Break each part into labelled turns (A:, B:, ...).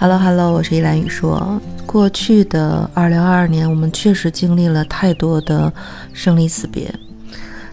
A: Hello Hello，我是依兰雨说。过去的二零二二年，我们确实经历了太多的生离死别。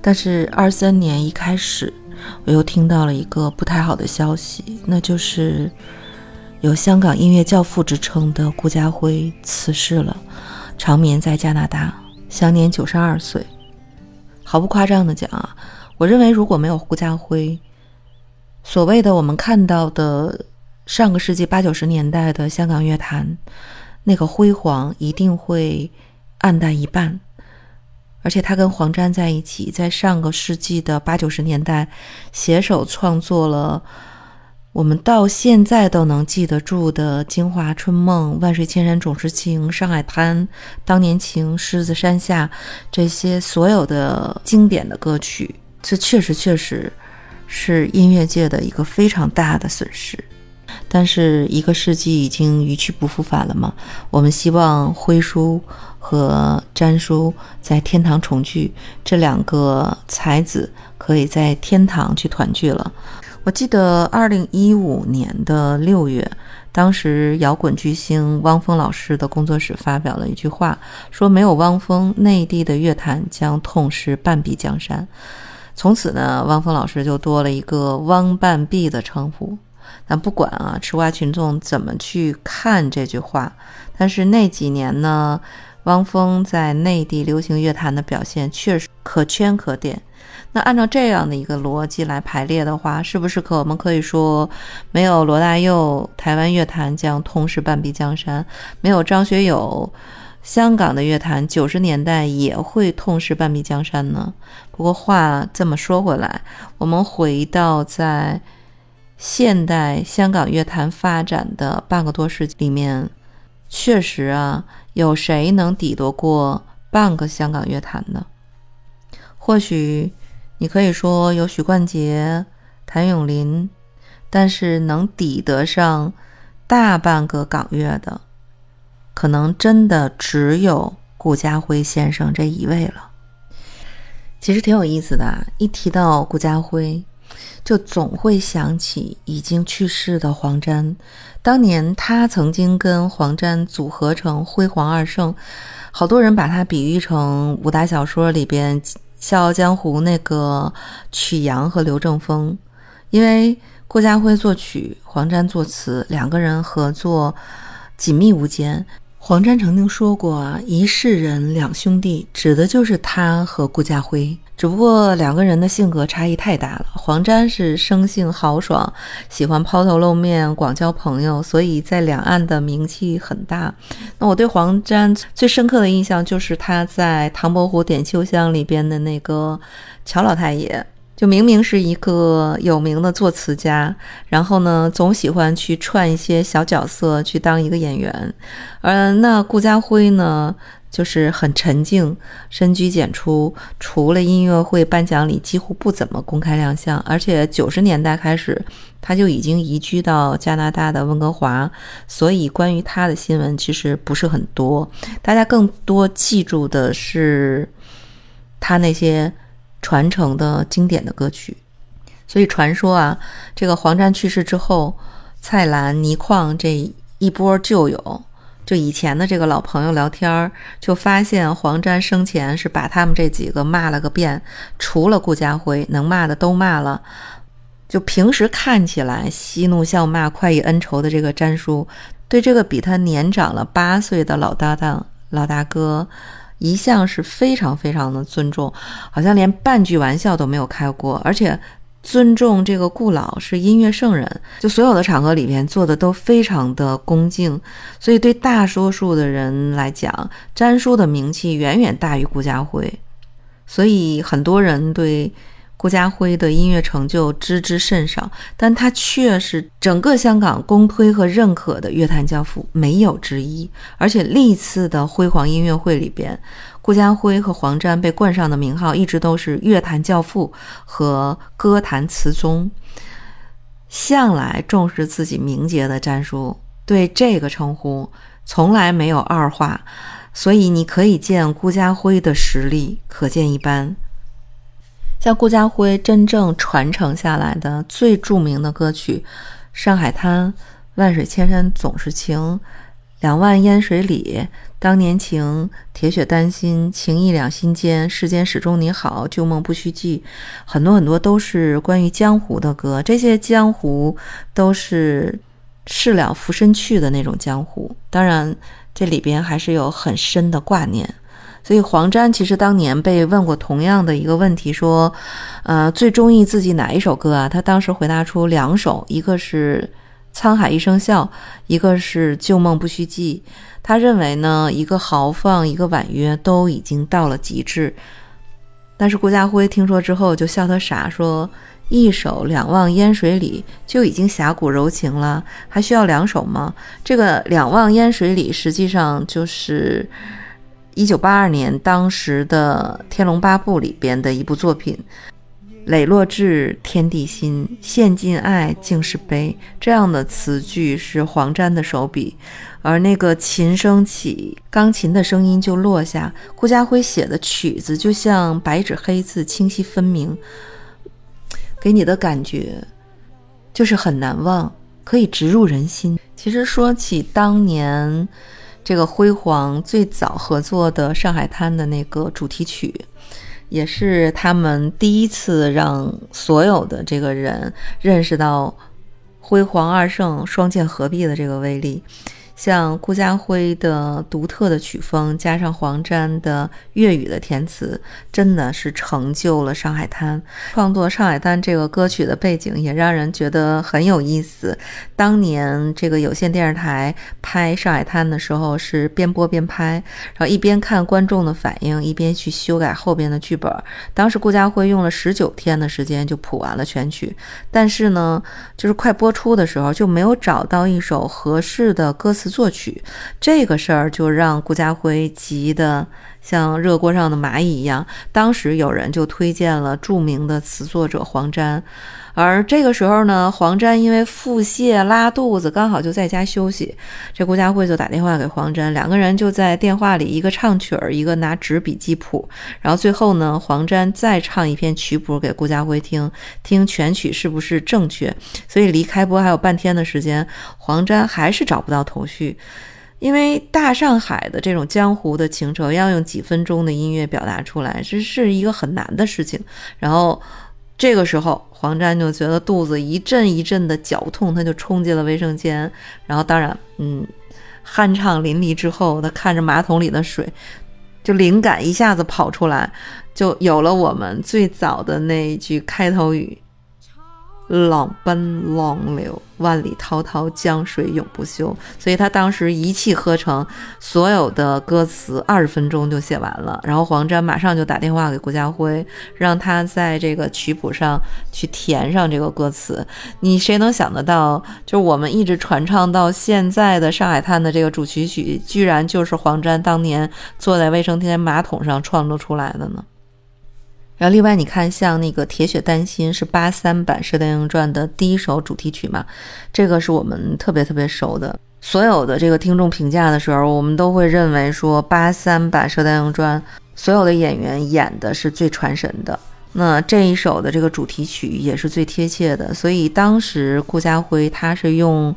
A: 但是二三年一开始，我又听到了一个不太好的消息，那就是有香港音乐教父之称的顾嘉辉辞世了，长眠在加拿大，享年九十二岁。毫不夸张的讲啊，我认为如果没有顾嘉辉，所谓的我们看到的。上个世纪八九十年代的香港乐坛，那个辉煌一定会暗淡一半。而且他跟黄沾在一起，在上个世纪的八九十年代，携手创作了我们到现在都能记得住的《京华春梦》《万水千山总是情》《上海滩》《当年情》《狮子山下》这些所有的经典的歌曲。这确实确实是音乐界的一个非常大的损失。但是一个世纪已经一去不复返了嘛？我们希望辉叔和詹叔在天堂重聚，这两个才子可以在天堂去团聚了。我记得二零一五年的六月，当时摇滚巨星汪峰老师的工作室发表了一句话，说没有汪峰，内地的乐坛将痛失半壁江山。从此呢，汪峰老师就多了一个“汪半壁”的称呼。但不管啊，吃瓜群众怎么去看这句话，但是那几年呢，汪峰在内地流行乐坛的表现确实可圈可点。那按照这样的一个逻辑来排列的话，是不是可我们可以说，没有罗大佑，台湾乐坛将痛失半壁江山；没有张学友，香港的乐坛九十年代也会痛失半壁江山呢？不过话这么说回来，我们回到在。现代香港乐坛发展的半个多世纪里面，确实啊，有谁能抵得过半个香港乐坛呢？或许你可以说有许冠杰、谭咏麟，但是能抵得上大半个港乐的，可能真的只有顾嘉辉先生这一位了。其实挺有意思的，一提到顾嘉辉。就总会想起已经去世的黄沾，当年他曾经跟黄沾组合成辉煌二圣，好多人把他比喻成武打小说里边《笑傲江湖》那个曲阳和刘正风，因为郭家辉作曲，黄沾作词，两个人合作紧密无间。黄沾曾经说过，一世人两兄弟，指的就是他和顾家辉。只不过两个人的性格差异太大了。黄沾是生性豪爽，喜欢抛头露面，广交朋友，所以在两岸的名气很大。那我对黄沾最深刻的印象就是他在《唐伯虎点秋香》里边的那个乔老太爷。就明明是一个有名的作词家，然后呢，总喜欢去串一些小角色去当一个演员。而那顾家辉呢，就是很沉静，深居简出，除了音乐会颁奖礼，几乎不怎么公开亮相。而且九十年代开始，他就已经移居到加拿大的温哥华，所以关于他的新闻其实不是很多。大家更多记住的是他那些。传承的经典的歌曲，所以传说啊，这个黄沾去世之后，蔡澜、倪匡这一波旧友，就以前的这个老朋友聊天儿，就发现黄沾生前是把他们这几个骂了个遍，除了顾家辉，能骂的都骂了。就平时看起来嬉怒笑骂、快意恩仇的这个詹叔，对这个比他年长了八岁的老搭档、老大哥。一向是非常非常的尊重，好像连半句玩笑都没有开过，而且尊重这个顾老是音乐圣人，就所有的场合里边做的都非常的恭敬，所以对大多数的人来讲，詹叔的名气远远大于顾家辉，所以很多人对。顾家辉的音乐成就知之甚少，但他却是整个香港公推和认可的乐坛教父，没有之一。而且历次的辉煌音乐会里边，顾家辉和黄沾被冠上的名号一直都是乐坛教父和歌坛词宗。向来重视自己名节的詹叔对这个称呼从来没有二话，所以你可以见顾家辉的实力可见一斑。像顾家辉真正传承下来的最著名的歌曲《上海滩》《万水千山总是情，两万烟水里，当年情，铁血丹心，情义两心间，世间始终你好，旧梦不须记。很多很多都是关于江湖的歌，这些江湖都是事了拂身去的那种江湖。当然，这里边还是有很深的挂念。所以黄沾其实当年被问过同样的一个问题，说，呃，最中意自己哪一首歌啊？他当时回答出两首，一个是《沧海一声笑》，一个是《旧梦不须记》。他认为呢，一个豪放，一个婉约，都已经到了极致。但是顾家辉听说之后就笑他傻，说一首《两忘烟水里》就已经侠骨柔情了，还需要两首吗？这个《两忘烟水里》实际上就是。一九八二年，当时的《天龙八部》里边的一部作品，“磊落至天地心，献尽爱竟是悲”这样的词句是黄沾的手笔，而那个琴声起，钢琴的声音就落下。顾家辉写的曲子就像白纸黑字，清晰分明，给你的感觉就是很难忘，可以直入人心。其实说起当年。这个辉煌最早合作的《上海滩》的那个主题曲，也是他们第一次让所有的这个人认识到辉煌二圣双剑合璧的这个威力。像顾家辉的独特的曲风，加上黄沾的粤语的填词，真的是成就了《上海滩》。创作《上海滩》这个歌曲的背景也让人觉得很有意思。当年这个有线电视台拍《上海滩》的时候，是边播边拍，然后一边看观众的反应，一边去修改后边的剧本。当时顾家辉用了十九天的时间就谱完了全曲，但是呢，就是快播出的时候就没有找到一首合适的歌词。作曲这个事儿就让顾家辉急的像热锅上的蚂蚁一样。当时有人就推荐了著名的词作者黄沾。而这个时候呢，黄沾因为腹泻拉肚子，刚好就在家休息。这顾家辉就打电话给黄沾，两个人就在电话里，一个唱曲儿，一个拿纸笔记谱。然后最后呢，黄沾再唱一篇曲谱给顾家辉听，听全曲是不是正确。所以离开播还有半天的时间，黄沾还是找不到头绪，因为大上海的这种江湖的情仇要用几分钟的音乐表达出来，这是一个很难的事情。然后。这个时候，黄沾就觉得肚子一阵一阵的绞痛，他就冲进了卫生间。然后，当然，嗯，酣畅淋漓之后，他看着马桶里的水，就灵感一下子跑出来，就有了我们最早的那一句开头语。浪奔浪流，万里滔滔江水永不休。所以他当时一气呵成，所有的歌词二十分钟就写完了。然后黄沾马上就打电话给顾家辉，让他在这个曲谱上去填上这个歌词。你谁能想得到，就是我们一直传唱到现在的《上海滩》的这个主题曲，居然就是黄沾当年坐在卫生间马桶上创作出来的呢？然后，另外你看，像那个《铁血丹心》是八三版《射雕英雄传》的第一首主题曲嘛，这个是我们特别特别熟的。所有的这个听众评价的时候，我们都会认为说，八三版《射雕英雄传》所有的演员演的是最传神的。那这一首的这个主题曲也是最贴切的。所以当时顾家辉他是用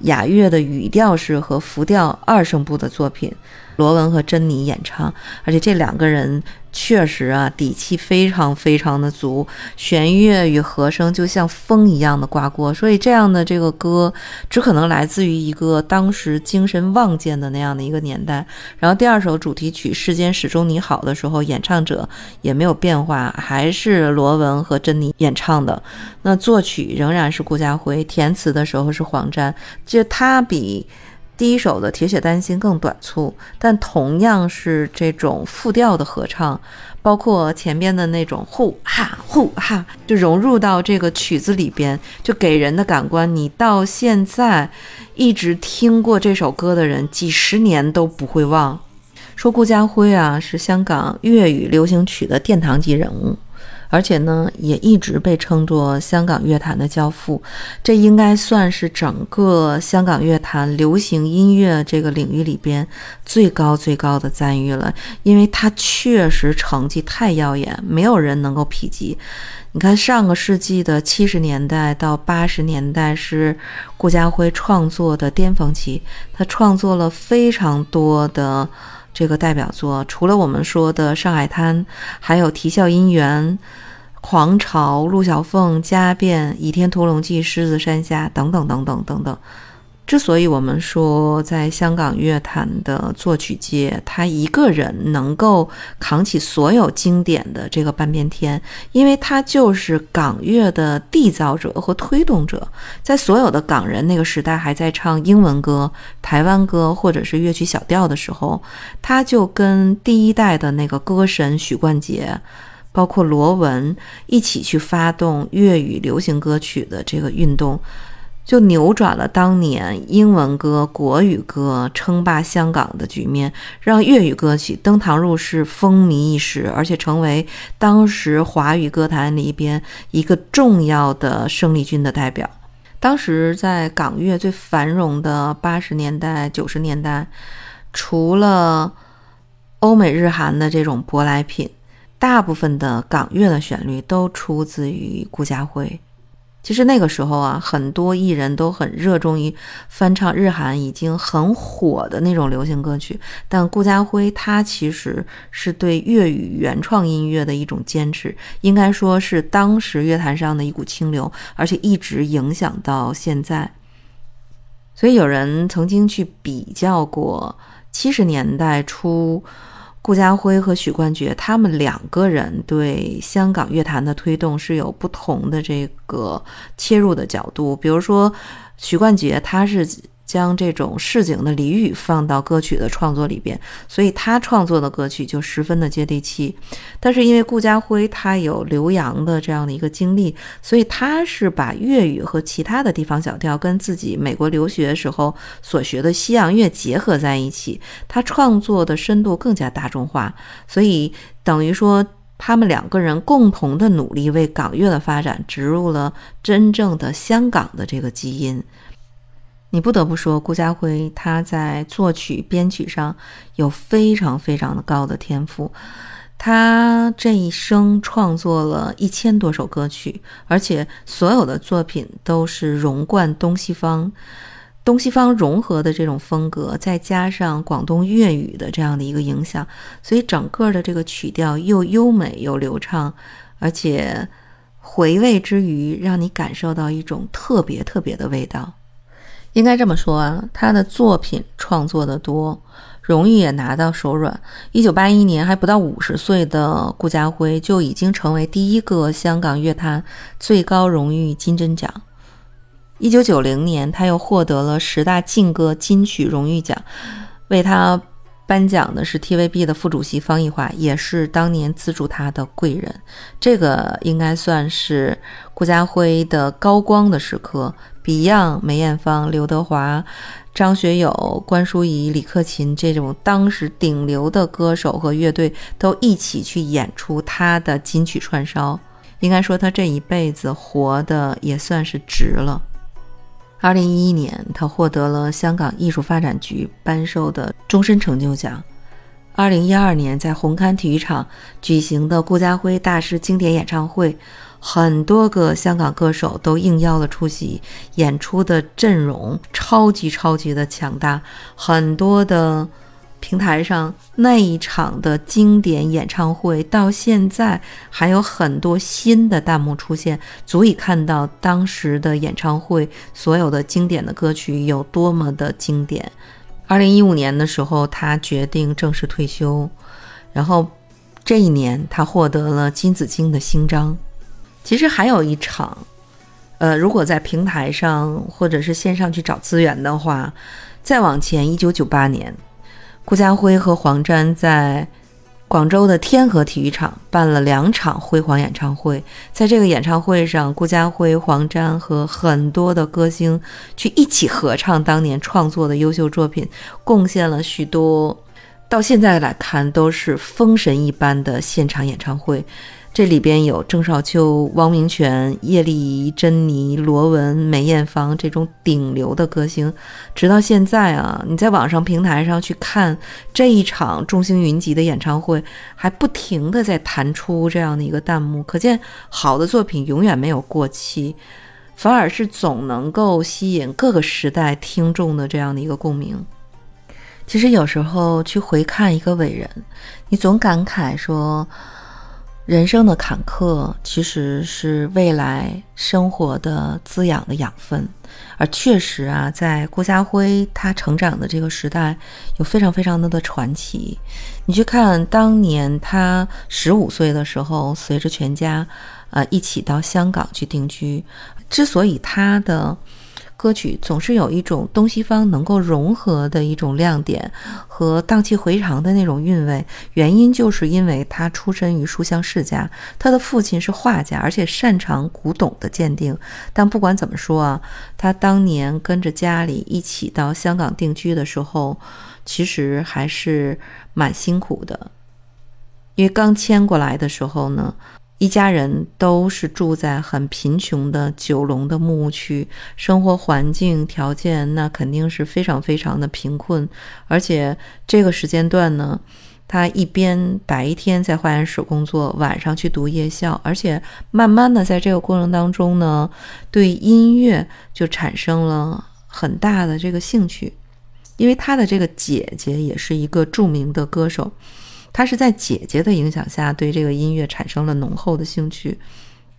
A: 雅乐的语调式和浮调二声部的作品。罗文和珍妮演唱，而且这两个人确实啊，底气非常非常的足，弦乐与和声就像风一样的刮过，所以这样的这个歌只可能来自于一个当时精神望见的那样的一个年代。然后第二首主题曲《世间始终你好》的时候，演唱者也没有变化，还是罗文和珍妮演唱的。那作曲仍然是顾家辉，填词的时候是黄沾，就他比。第一首的《铁血丹心》更短促，但同样是这种复调的合唱，包括前边的那种呼哈呼哈，就融入到这个曲子里边，就给人的感官，你到现在一直听过这首歌的人，几十年都不会忘。说顾家辉啊，是香港粤语流行曲的殿堂级人物。而且呢，也一直被称作香港乐坛的教父。这应该算是整个香港乐坛流行音乐这个领域里边最高最高的赞誉了，因为他确实成绩太耀眼，没有人能够匹及。你看，上个世纪的七十年代到八十年代是顾嘉辉创作的巅峰期，他创作了非常多的这个代表作，除了我们说的《上海滩》，还有《啼笑姻缘》《狂潮》《陆小凤》《家变》《倚天屠龙记》《狮子山下》等等等等等等。之所以我们说在香港乐坛的作曲界，他一个人能够扛起所有经典的这个半边天，因为他就是港乐的缔造者和推动者。在所有的港人那个时代还在唱英文歌、台湾歌或者是乐曲小调的时候，他就跟第一代的那个歌神许冠杰，包括罗文一起去发动粤语流行歌曲的这个运动。就扭转了当年英文歌、国语歌称霸香港的局面，让粤语歌曲登堂入室、风靡一时，而且成为当时华语歌坛里边一个重要的生力军的代表。当时在港乐最繁荣的八十年代、九十年代，除了欧美日韩的这种舶来品，大部分的港乐的旋律都出自于顾嘉辉。其实那个时候啊，很多艺人都很热衷于翻唱日韩已经很火的那种流行歌曲，但顾嘉辉他其实是对粤语原创音乐的一种坚持，应该说是当时乐坛上的一股清流，而且一直影响到现在。所以有人曾经去比较过七十年代初。顾嘉辉和许冠杰，他们两个人对香港乐坛的推动是有不同的这个切入的角度。比如说，许冠杰他是。将这种市井的俚语放到歌曲的创作里边，所以他创作的歌曲就十分的接地气。但是因为顾嘉辉他有留洋的这样的一个经历，所以他是把粤语和其他的地方小调跟自己美国留学时候所学的西洋乐结合在一起，他创作的深度更加大众化。所以等于说，他们两个人共同的努力为港乐的发展植入了真正的香港的这个基因。你不得不说，顾嘉辉他在作曲编曲上有非常非常的高的天赋。他这一生创作了一千多首歌曲，而且所有的作品都是融贯东西方、东西方融合的这种风格，再加上广东粤语的这样的一个影响，所以整个的这个曲调又优美又流畅，而且回味之余，让你感受到一种特别特别的味道。应该这么说啊，他的作品创作的多，荣誉也拿到手软。一九八一年还不到五十岁的顾嘉辉就已经成为第一个香港乐坛最高荣誉金针奖。一九九零年，他又获得了十大劲歌金曲荣誉奖，为他。颁奖的是 TVB 的副主席方逸华，也是当年资助他的贵人。这个应该算是顾嘉辉的高光的时刻。Beyond、梅艳芳、刘德华、张学友、关淑怡、李克勤这种当时顶流的歌手和乐队都一起去演出他的金曲串烧。应该说，他这一辈子活的也算是值了。二零一一年，他获得了香港艺术发展局颁授的终身成就奖。二零一二年，在红磡体育场举行的顾嘉辉大师经典演唱会，很多个香港歌手都应邀了出席，演出的阵容超级超级的强大，很多的。平台上那一场的经典演唱会，到现在还有很多新的弹幕出现，足以看到当时的演唱会所有的经典的歌曲有多么的经典。二零一五年的时候，他决定正式退休，然后这一年他获得了金紫荆的勋章。其实还有一场，呃，如果在平台上或者是线上去找资源的话，再往前，一九九八年。顾嘉辉和黄沾在广州的天河体育场办了两场辉煌演唱会。在这个演唱会上，顾嘉辉、黄沾和很多的歌星去一起合唱当年创作的优秀作品，贡献了许多到现在来看都是封神一般的现场演唱会。这里边有郑少秋、汪明荃、叶丽仪、珍妮、罗文、梅艳芳这种顶流的歌星，直到现在啊，你在网上平台上去看这一场众星云集的演唱会，还不停的在弹出这样的一个弹幕，可见好的作品永远没有过期，反而是总能够吸引各个时代听众的这样的一个共鸣。其实有时候去回看一个伟人，你总感慨说。人生的坎坷其实是未来生活的滋养的养分，而确实啊，在顾家辉他成长的这个时代，有非常非常多的传奇。你去看当年他十五岁的时候，随着全家，呃，一起到香港去定居。之所以他的歌曲总是有一种东西方能够融合的一种亮点和荡气回肠的那种韵味，原因就是因为他出身于书香世家，他的父亲是画家，而且擅长古董的鉴定。但不管怎么说啊，他当年跟着家里一起到香港定居的时候，其实还是蛮辛苦的，因为刚迁过来的时候呢。一家人都是住在很贫穷的九龙的木屋区，生活环境条件那肯定是非常非常的贫困。而且这个时间段呢，他一边白天在化验室工作，晚上去读夜校，而且慢慢的在这个过程当中呢，对音乐就产生了很大的这个兴趣，因为他的这个姐姐也是一个著名的歌手。他是在姐姐的影响下对这个音乐产生了浓厚的兴趣。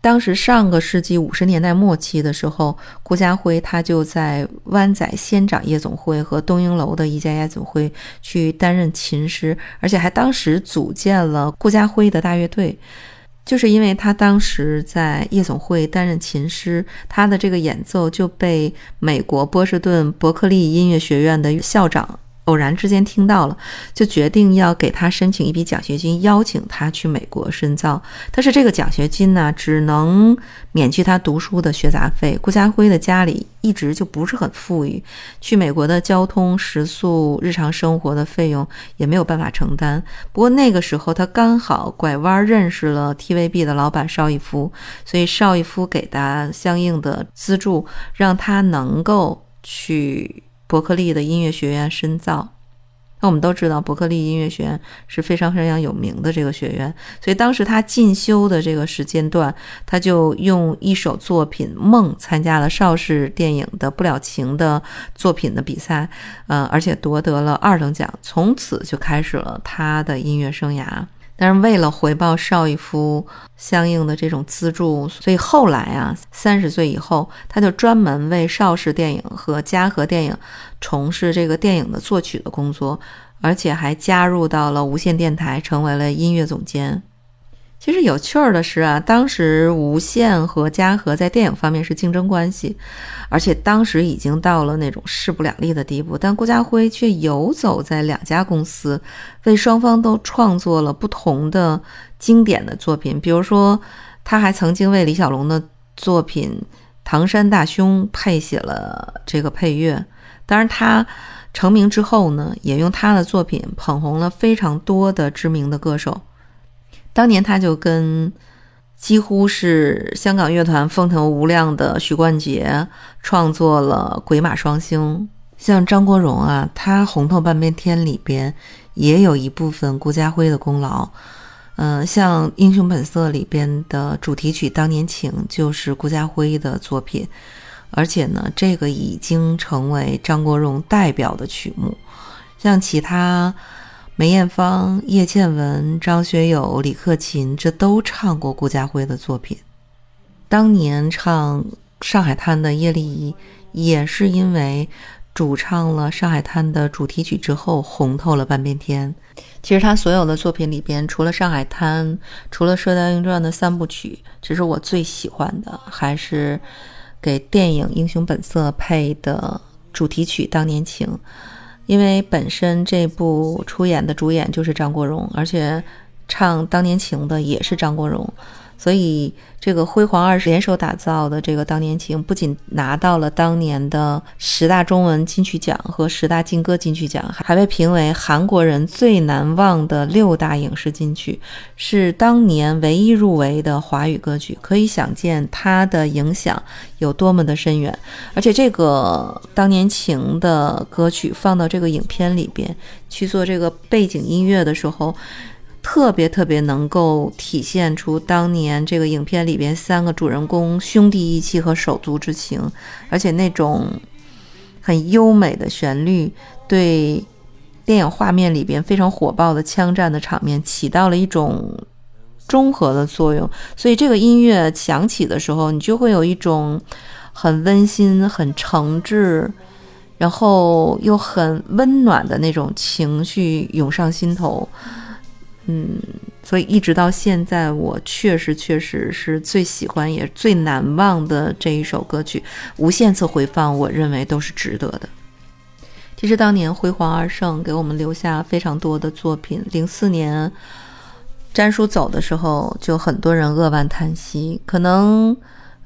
A: 当时上个世纪五十年代末期的时候，顾家辉他就在湾仔仙长夜总会和东瀛楼的一家夜总会去担任琴师，而且还当时组建了顾家辉的大乐队。就是因为他当时在夜总会担任琴师，他的这个演奏就被美国波士顿伯克利音乐学院的校长。偶然之间听到了，就决定要给他申请一笔奖学金，邀请他去美国深造。但是这个奖学金呢，只能免去他读书的学杂费。顾家辉的家里一直就不是很富裕，去美国的交通、食宿、日常生活的费用也没有办法承担。不过那个时候他刚好拐弯认识了 TVB 的老板邵逸夫，所以邵逸夫给他相应的资助，让他能够去。伯克利的音乐学院深造，那我们都知道，伯克利音乐学院是非常非常有名的这个学院，所以当时他进修的这个时间段，他就用一首作品《梦》参加了邵氏电影的《不了情》的作品的比赛，呃，而且夺得了二等奖，从此就开始了他的音乐生涯。但是为了回报邵逸夫相应的这种资助，所以后来啊，三十岁以后，他就专门为邵氏电影和嘉禾电影从事这个电影的作曲的工作，而且还加入到了无线电台，成为了音乐总监。其实有趣儿的是啊，当时无线和嘉禾在电影方面是竞争关系，而且当时已经到了那种势不两立的地步。但顾家辉却游走在两家公司，为双方都创作了不同的经典的作品。比如说，他还曾经为李小龙的作品《唐山大兄》配写了这个配乐。当然，他成名之后呢，也用他的作品捧红了非常多的知名的歌手。当年他就跟几乎是香港乐团风头无量的许冠杰创作了《鬼马双星》，像张国荣啊，他《红透半边天》里边也有一部分顾家辉的功劳。嗯，像《英雄本色》里边的主题曲《当年情》就是顾家辉的作品，而且呢，这个已经成为张国荣代表的曲目。像其他。梅艳芳、叶倩文、张学友、李克勤，这都唱过顾家辉的作品。当年唱《上海滩》的叶丽仪，也是因为主唱了《上海滩》的主题曲之后，红透了半边天。其实他所有的作品里边，除了《上海滩》，除了《射雕英雄传》的三部曲，其实我最喜欢的还是给电影《英雄本色》配的主题曲《当年情》。因为本身这部出演的主演就是张国荣，而且唱《当年情》的也是张国荣，所以，这个辉煌二十联手打造的这个《当年情》，不仅拿到了当年的十大中文金曲奖和十大劲歌金曲奖，还被评为韩国人最难忘的六大影视金曲，是当年唯一入围的华语歌曲。可以想见它的影响有多么的深远。而且，这个《当年情》的歌曲放到这个影片里边去做这个背景音乐的时候。特别特别能够体现出当年这个影片里边三个主人公兄弟义气和手足之情，而且那种很优美的旋律对电影画面里边非常火爆的枪战的场面起到了一种中和的作用。所以这个音乐响起的时候，你就会有一种很温馨、很诚挚，然后又很温暖的那种情绪涌上心头。嗯，所以一直到现在，我确实确实是最喜欢也最难忘的这一首歌曲，无限次回放，我认为都是值得的。其实当年辉煌二盛给我们留下非常多的作品。零四年，詹叔走的时候，就很多人扼腕叹息。可能，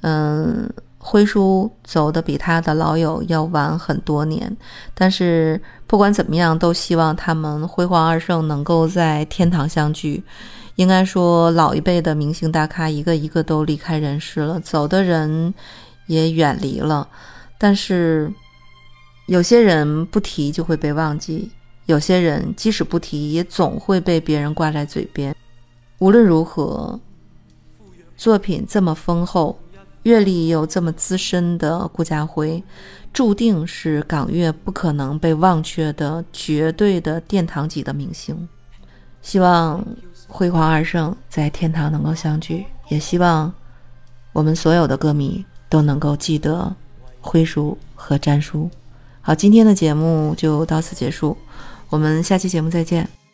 A: 嗯。辉叔走的比他的老友要晚很多年，但是不管怎么样，都希望他们辉煌二圣能够在天堂相聚。应该说，老一辈的明星大咖一个一个都离开人世了，走的人也远离了。但是有些人不提就会被忘记，有些人即使不提，也总会被别人挂在嘴边。无论如何，作品这么丰厚。阅历又这么资深的顾家辉，注定是港乐不可能被忘却的绝对的殿堂级的明星。希望辉煌二圣在天堂能够相聚，也希望我们所有的歌迷都能够记得辉叔和詹叔。好，今天的节目就到此结束，我们下期节目再见。